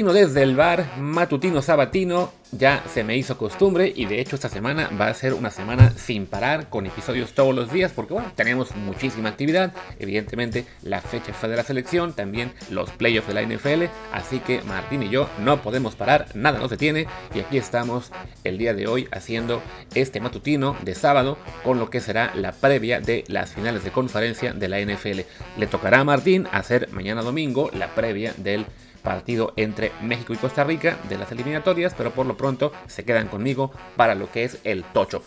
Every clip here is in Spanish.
Matutino desde el bar, matutino sabatino, ya se me hizo costumbre y de hecho esta semana va a ser una semana sin parar con episodios todos los días porque bueno, tenemos muchísima actividad, evidentemente la fecha fue de la selección, también los playoffs de la NFL, así que Martín y yo no podemos parar, nada nos detiene y aquí estamos el día de hoy haciendo este matutino de sábado con lo que será la previa de las finales de conferencia de la NFL. Le tocará a Martín hacer mañana domingo la previa del partido entre México y Costa Rica de las eliminatorias, pero por lo pronto se quedan conmigo para lo que es el tocho.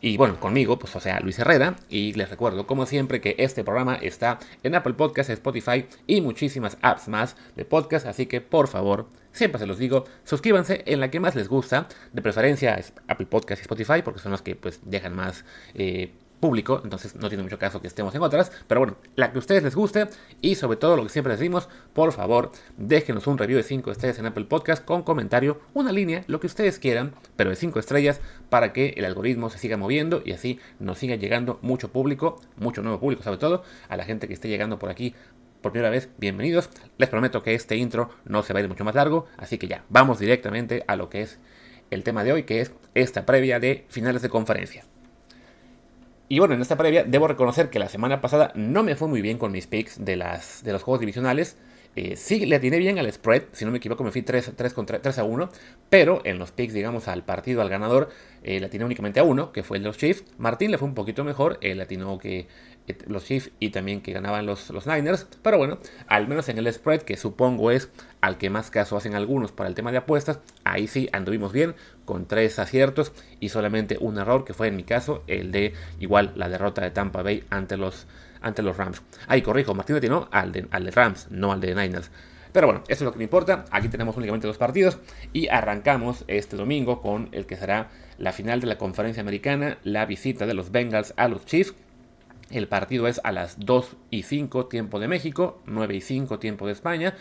Y bueno, conmigo, pues o sea, Luis Herrera. Y les recuerdo, como siempre, que este programa está en Apple Podcasts, Spotify y muchísimas apps más de podcast. Así que por favor, siempre se los digo, suscríbanse en la que más les gusta. De preferencia Apple Podcasts y Spotify, porque son los que pues dejan más eh, público, entonces no tiene mucho caso que estemos en otras, pero bueno, la que a ustedes les guste y sobre todo lo que siempre decimos, por favor, déjenos un review de 5 estrellas en Apple Podcast con comentario, una línea, lo que ustedes quieran, pero de 5 estrellas para que el algoritmo se siga moviendo y así nos siga llegando mucho público, mucho nuevo público sobre todo, a la gente que esté llegando por aquí por primera vez, bienvenidos. Les prometo que este intro no se va a ir mucho más largo, así que ya, vamos directamente a lo que es el tema de hoy, que es esta previa de finales de conferencia. Y bueno, en esta previa debo reconocer que la semana pasada no me fue muy bien con mis picks de, las, de los juegos divisionales. Eh, sí, le atiné bien al spread, si no me equivoco me fui 3, 3, 3 a 1, pero en los picks, digamos, al partido, al ganador, eh, le atiné únicamente a uno, que fue el de los Chiefs. Martín le fue un poquito mejor, él atinó que eh, los Chiefs y también que ganaban los, los Niners, pero bueno, al menos en el spread, que supongo es al que más caso hacen algunos para el tema de apuestas, ahí sí anduvimos bien, con tres aciertos y solamente un error, que fue en mi caso el de igual la derrota de Tampa Bay ante los, ante los Rams. Ahí corrijo, Martín atinó al de, al de Rams, no al de Niners. Pero bueno, eso es lo que me importa. Aquí tenemos únicamente dos partidos y arrancamos este domingo con el que será la final de la conferencia americana, la visita de los Bengals a los Chiefs. El partido es a las 2 y 5 tiempo de México, 9 y 5 tiempo de España.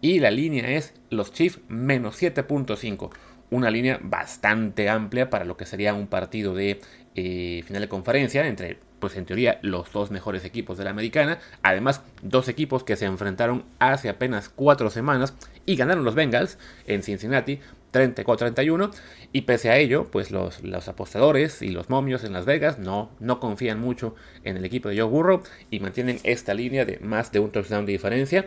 Y la línea es los Chiefs menos 7.5. Una línea bastante amplia para lo que sería un partido de eh, final de conferencia entre, pues en teoría, los dos mejores equipos de la americana. Además, dos equipos que se enfrentaron hace apenas cuatro semanas y ganaron los Bengals en Cincinnati 34-31. Y pese a ello, pues los, apostadores y los momios en Las Vegas no, no confían mucho en el equipo de Joe Burrow y mantienen esta línea de más de un touchdown de diferencia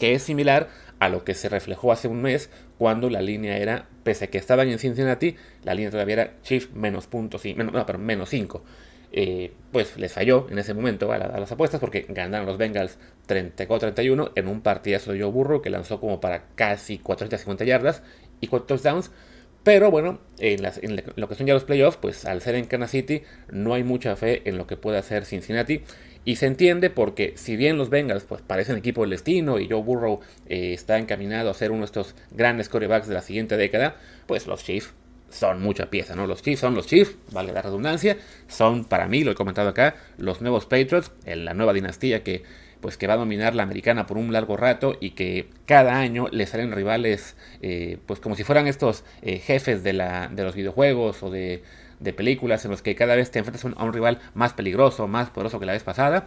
que es similar a lo que se reflejó hace un mes cuando la línea era, pese a que estaban en Cincinnati, la línea todavía era Chief menos punto, menos, no, pero menos 5. Eh, pues les falló en ese momento a, las apuestas porque ganaron los Bengals 34-31 en un partidazo de Joe Burrow que lanzó como para casi 450 yardas y 4 touchdowns. Pero bueno, en, en, lo que son ya los playoffs, pues al ser en Kansas City no hay mucha fe en lo que puede hacer Cincinnati. Y se entiende porque si bien los Bengals pues, parecen equipo del destino y Joe Burrow eh, está encaminado a ser uno de estos grandes quarterbacks de la siguiente década, pues los Chiefs son mucha pieza, ¿no? Los Chiefs son los Chiefs, vale la redundancia, son para mí, lo he comentado acá, los nuevos Patriots, la nueva dinastía que pues que va a dominar la americana por un largo rato y que cada año le salen rivales eh, pues como si fueran estos eh, jefes de, la, de los videojuegos o de de películas en los que cada vez te enfrentas a un rival más peligroso, más poderoso que la vez pasada,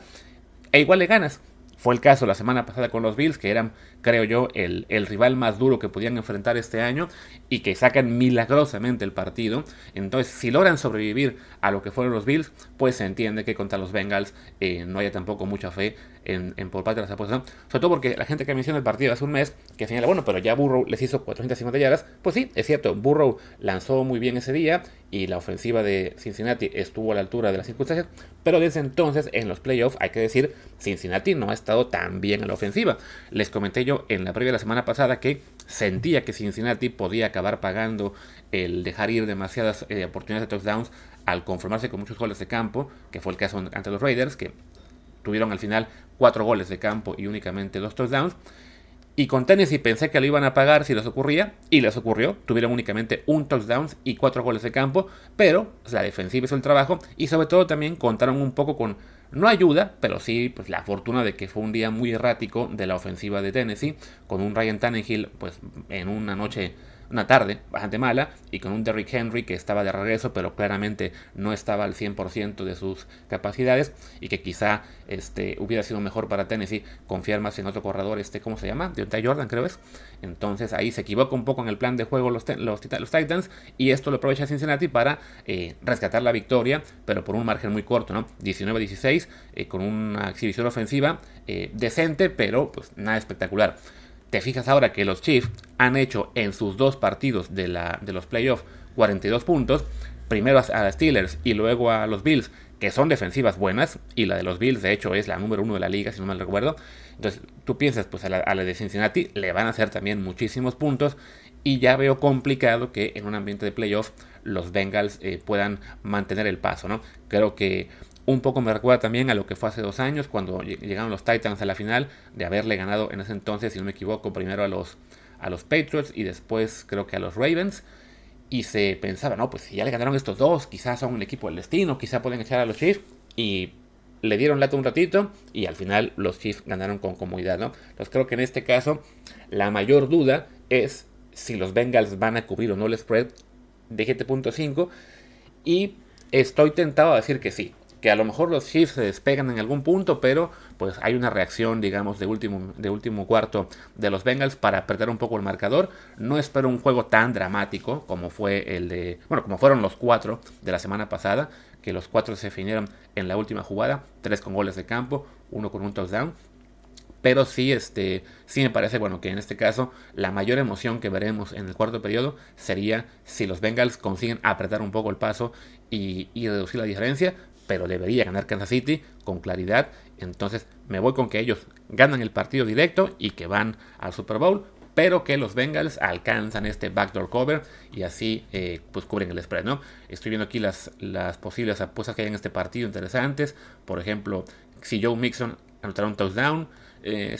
e igual le ganas. Fue el caso la semana pasada con los Bills, que eran, creo yo, el, el, rival más duro que podían enfrentar este año y que sacan milagrosamente el partido. Entonces, si logran sobrevivir a lo que fueron los Bills, pues se entiende que contra los Bengals eh, no haya tampoco mucha fe en, por parte de las apuestas. Sobre todo porque la gente que menciona el partido hace un mes, que señala, bueno, pero ya Burrow les hizo 450 yardas. Pues sí, es cierto, Burrow lanzó muy bien ese día y la ofensiva de Cincinnati estuvo a la altura de las circunstancias. Pero desde entonces, en los playoffs, hay que decir, Cincinnati no ha estado tan bien en la ofensiva. Les comenté yo en la previa de la semana pasada que sentía que Cincinnati podía acabar pagando el dejar ir demasiadas eh, oportunidades de touchdowns al conformarse con muchos goles de campo, que fue el caso ante los Raiders, que tuvieron al final cuatro goles de campo y únicamente dos touchdowns. Y con Tennessee pensé que lo iban a pagar si les ocurría, y les ocurrió. Tuvieron únicamente un touchdown y cuatro goles de campo, pero la defensiva hizo el trabajo y sobre todo también contaron un poco con, no ayuda, pero sí pues, la fortuna de que fue un día muy errático de la ofensiva de Tennessee, con un Ryan Tannehill pues, en una noche una tarde bastante mala y con un Derrick Henry que estaba de regreso, pero claramente no estaba al 100% de sus capacidades y que quizá este, hubiera sido mejor para Tennessee confiar más en otro corredor, este, ¿cómo se llama? Deontay Jordan, creo es. Entonces ahí se equivoca un poco en el plan de juego los, los, Titans y esto lo aprovecha Cincinnati para eh, rescatar la victoria, pero por un margen muy corto, ¿no? 19-16, eh, con una exhibición ofensiva eh, decente, pero pues nada espectacular. Te fijas ahora que los Chiefs han hecho en sus dos partidos de, la, de los playoffs 42 puntos, primero a los Steelers y luego a los Bills, que son defensivas buenas, y la de los Bills de hecho es la número uno de la liga, si no mal recuerdo. Entonces tú piensas, pues a la, de Cincinnati le van a hacer también muchísimos puntos, y ya veo complicado que en un ambiente de playoff los Bengals eh, puedan mantener el paso, ¿no? Creo que un poco me recuerda también a lo que fue hace dos años, cuando llegaron los Titans a la final, de haberle ganado en ese entonces, si no me equivoco, primero a los, a los Patriots y después creo que a los Ravens. Y se pensaba, no, pues si ya le ganaron estos dos, quizás son un equipo del destino, quizás pueden echar a los Chiefs. Y le dieron lata un ratito y al final los Chiefs ganaron con comodidad, ¿no? Entonces creo que en este caso la mayor duda es si los Bengals van a cubrir o no el spread de 7.5 y estoy tentado a decir que sí que a lo mejor los Chiefs se despegan en algún punto, pero pues hay una reacción, digamos, de último, de último cuarto de los Bengals para perder un poco el marcador. No espero un juego tan dramático como fue el de, bueno, como fueron los cuatro de la semana pasada, que los cuatro se definieron en la última jugada, tres con goles de campo, uno con un touchdown. Pero sí, este, sí me parece bueno que en este caso la mayor emoción que veremos en el cuarto periodo sería si los Bengals consiguen apretar un poco el paso y reducir la diferencia pero debería ganar Kansas City con claridad. Entonces me voy con que ellos ganan el partido directo y que van al Super Bowl, pero que los Bengals alcanzan este backdoor cover y así eh, pues cubren el spread, ¿no? Estoy viendo aquí las, las posibles apuestas que hay en este partido interesantes. Por ejemplo, si Joe Mixon anotará un touchdown, eh,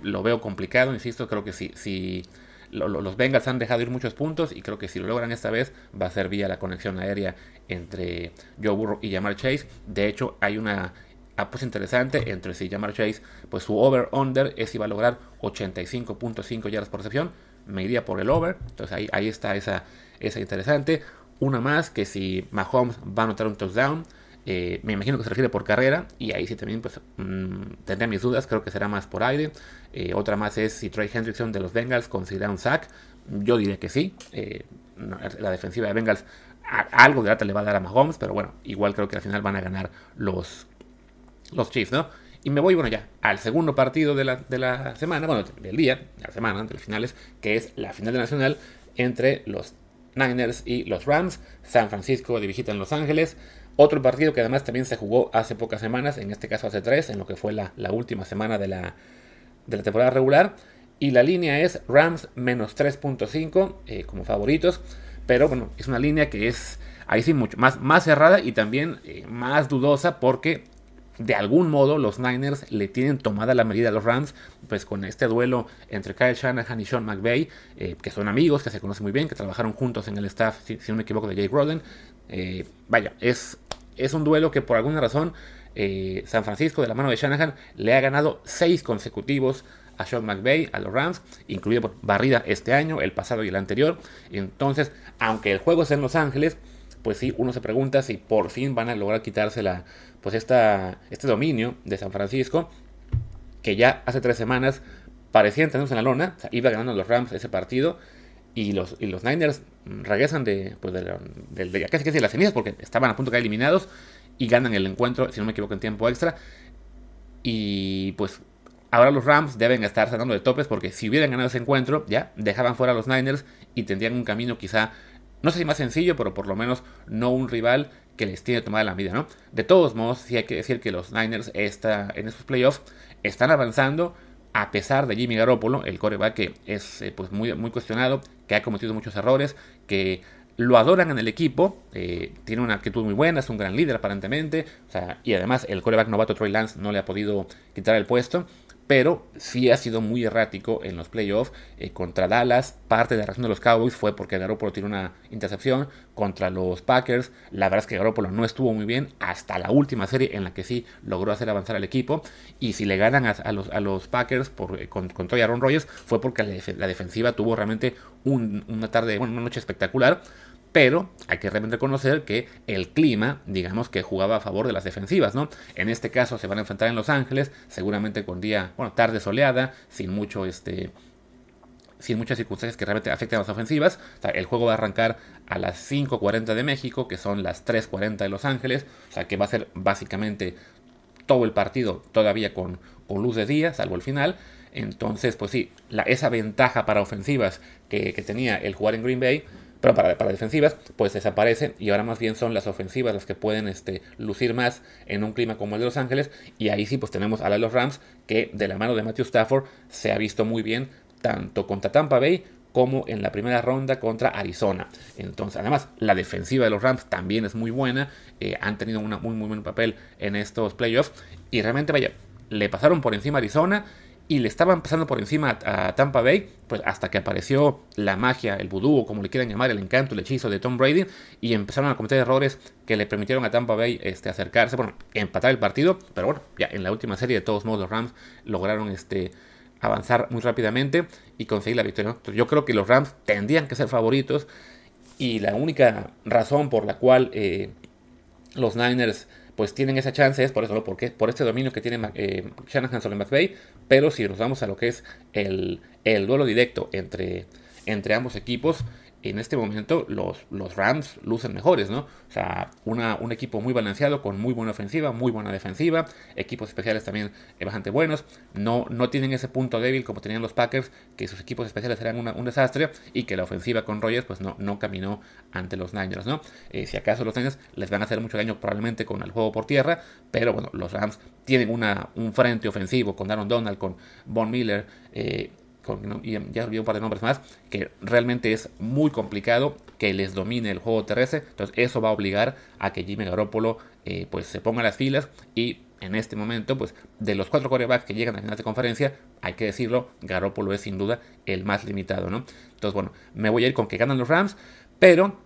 lo veo complicado, insisto, creo que si, si los Bengals han dejado ir muchos puntos y creo que si lo logran esta vez va a ser vía la conexión aérea entre Joe Burrow y Jamar Chase. De hecho, hay una apuesta interesante entre si Jamar Chase, pues su over-under es si va a lograr 85.5 yardas por recepción. Me iría por el over. Entonces ahí, ahí está esa, esa interesante. Una más que si Mahomes va a anotar un touchdown. Eh, me imagino que se refiere por carrera y ahí sí también pues mm, tendría mis dudas, creo que será más por aire. Eh, otra más es si Trey Hendrickson de los Bengals considera un sack. Yo diría que sí. Eh, la defensiva de Bengals algo de data le va a dar a Mahomes, pero bueno, igual creo que al final van a ganar los, los Chiefs, ¿no? Y me voy, bueno, ya al segundo partido de la, de la semana, bueno, del día, de la semana, de los finales, que es la final de nacional entre los Niners y los Rams. San Francisco de en Los Ángeles. Otro partido que además también se jugó hace pocas semanas, en este caso hace tres, en lo que fue la, última semana de la, de la, temporada regular. Y la línea es Rams menos 3.5 eh, como favoritos. Pero bueno, es una línea que es ahí sí mucho más, más cerrada y también eh, más dudosa porque de algún modo los Niners le tienen tomada la medida a los Rams, pues con este duelo entre Kyle Shanahan y Sean McVay, eh, que son amigos, que se conocen muy bien, que trabajaron juntos en el staff, si, no me equivoco, de Jake Roden. Eh, vaya, es, es un duelo que por alguna razón San Francisco, de la mano de Shanahan, le ha ganado seis consecutivos a Sean McVay, a los Rams, incluido por barrida este año, el pasado y el anterior. Entonces, aunque el juego es en Los Ángeles, pues sí, uno se pregunta si por fin van a lograr quitarse la, pues esta, este dominio de San Francisco, que ya hace tres semanas parecían tenernos en la lona, iba ganando los Rams ese partido, y los, y los Niners regresan de, pues de, de, casi casi las cenizas porque estaban a punto de caer eliminados y ganan el encuentro, si no me equivoco, en tiempo extra. Y pues Ahora los Rams deben estar saliendo de topes porque si hubieran ganado ese encuentro, ya dejaban fuera a los Niners y tendrían un camino quizá, no sé si más sencillo, pero por lo menos no un rival que les tiene tomada la vida, ¿no? De todos modos, sí hay que decir que los Niners está, en esos playoffs están avanzando a pesar de Jimmy Garoppolo, el coreback que es eh, pues muy, muy cuestionado, que ha cometido muchos errores, que lo adoran en el equipo, eh, tiene una actitud muy buena, es un gran líder aparentemente, y además el coreback novato Troy Lance no le ha podido quitar el puesto, pero sí ha sido muy errático en los playoffs. Eh, contra Dallas, parte de la razón de los Cowboys fue porque Garoppolo tiró una intercepción. Contra los Packers, la verdad es que Garoppolo no estuvo muy bien hasta la última serie en la que sí logró hacer avanzar al equipo. Y si le ganan a, los, a los, Packers por, eh, con, con Aaron Rodgers, fue porque la, defensiva tuvo realmente una tarde, bueno, una noche espectacular pero hay que reconocer que el clima, digamos que jugaba a favor de las defensivas, ¿no? En este caso se van a enfrentar en Los Ángeles, seguramente con día, bueno, tarde soleada, sin mucho este sin muchas circunstancias que realmente afecten a las ofensivas. el juego va a arrancar a las 5.40 de México, que son las 3.40 de Los Ángeles. O sea, que va a ser básicamente todo el partido todavía con, luz de día, salvo el final. Entonces, pues sí, esa ventaja para ofensivas que, que tenía el jugar en Green Bay pero para, defensivas, pues desaparecen y ahora más bien son las ofensivas las que pueden este, lucir más en un clima como el de Los Ángeles. Y ahí sí, pues tenemos a los Rams, que de la mano de Matthew Stafford se ha visto muy bien, tanto contra Tampa Bay como en la primera ronda contra Arizona. Entonces, además, la defensiva de los Rams también es muy buena. Eh, han tenido un muy, muy buen papel en estos playoffs. Y realmente, vaya, le pasaron por encima a Arizona y le estaban pasando por encima a, Tampa Bay, pues hasta que apareció la magia, el vudú, o como le quieran llamar, el encanto, el hechizo de Tom Brady, y empezaron a cometer errores que le permitieron a Tampa Bay este, acercarse, bueno, empatar el partido, pero bueno, ya en la última serie de todos modos los Rams lograron este, avanzar muy rápidamente y conseguir la victoria. yo creo que los Rams tendrían que ser favoritos y la única razón por la cual eh, los Niners pues tienen esa chance, es por eso. Porque por este dominio que tiene eh, Shanahan sobre McVay, pero si nos vamos a lo que es el, el duelo directo entre, entre ambos equipos, en este momento los, los Rams lucen mejores, ¿no? O sea, un equipo muy balanceado, con muy buena ofensiva, muy buena defensiva, equipos especiales también bastante buenos, no, no tienen ese punto débil como tenían los Packers, que sus equipos especiales eran un desastre y que la ofensiva con Rogers pues no, no caminó ante los Niners, ¿no? Eh, si acaso los Niners les van a hacer mucho daño probablemente con el juego por tierra, pero bueno, los Rams tienen una, un frente ofensivo con Aaron Donald, con Von Miller, eh, y ya olvidé un par de nombres más, que realmente es muy complicado que les domine el juego terrestre. Entonces eso va a obligar a que Jimmy Garoppolo eh, pues se ponga las filas y en este momento, pues de los cuatro quarterbacks que llegan a final de conferencia, hay que decirlo, Garoppolo es sin duda el más limitado, ¿no? Entonces, bueno, me voy a ir con que ganan los Rams, pero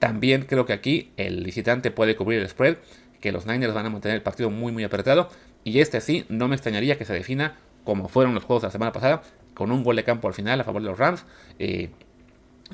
también creo que aquí el visitante puede cubrir el spread, que los Niners van a mantener el partido muy muy apretado, y este sí, no me extrañaría que se defina como fueron los juegos la semana pasada, con un gol de campo al final a favor de los Rams. Eh,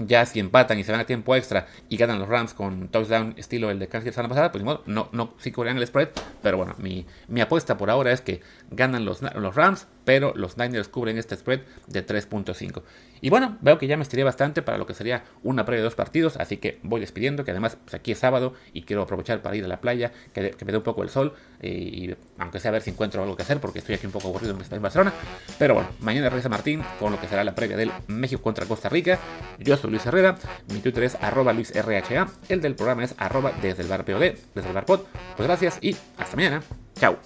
ya si empatan y se van a tiempo extra y ganan los Rams con touchdown estilo el de Kansas la semana pasada, pues no, no, sí cubrirán el spread. Pero bueno, mi, mi, apuesta por ahora es que ganan los, los Rams, pero los Niners cubren este spread de 3.5. Y bueno, veo que ya me estiré bastante para lo que sería una previa de dos partidos, así que voy despidiendo, que además pues, aquí es sábado y quiero aprovechar para ir a la playa, que, me dé un poco el sol, eh, y aunque sea a ver si encuentro algo que hacer, porque estoy aquí un poco aburrido en Barcelona. Pero bueno, mañana regresa Martín con lo que será la previa del México contra Costa Rica. Yo soy Luis Herrera, mi Twitter es arroba luisrha, el del programa es arroba desde el bar POD, desde el bar pod. Pues gracias y hasta mañana. Chao.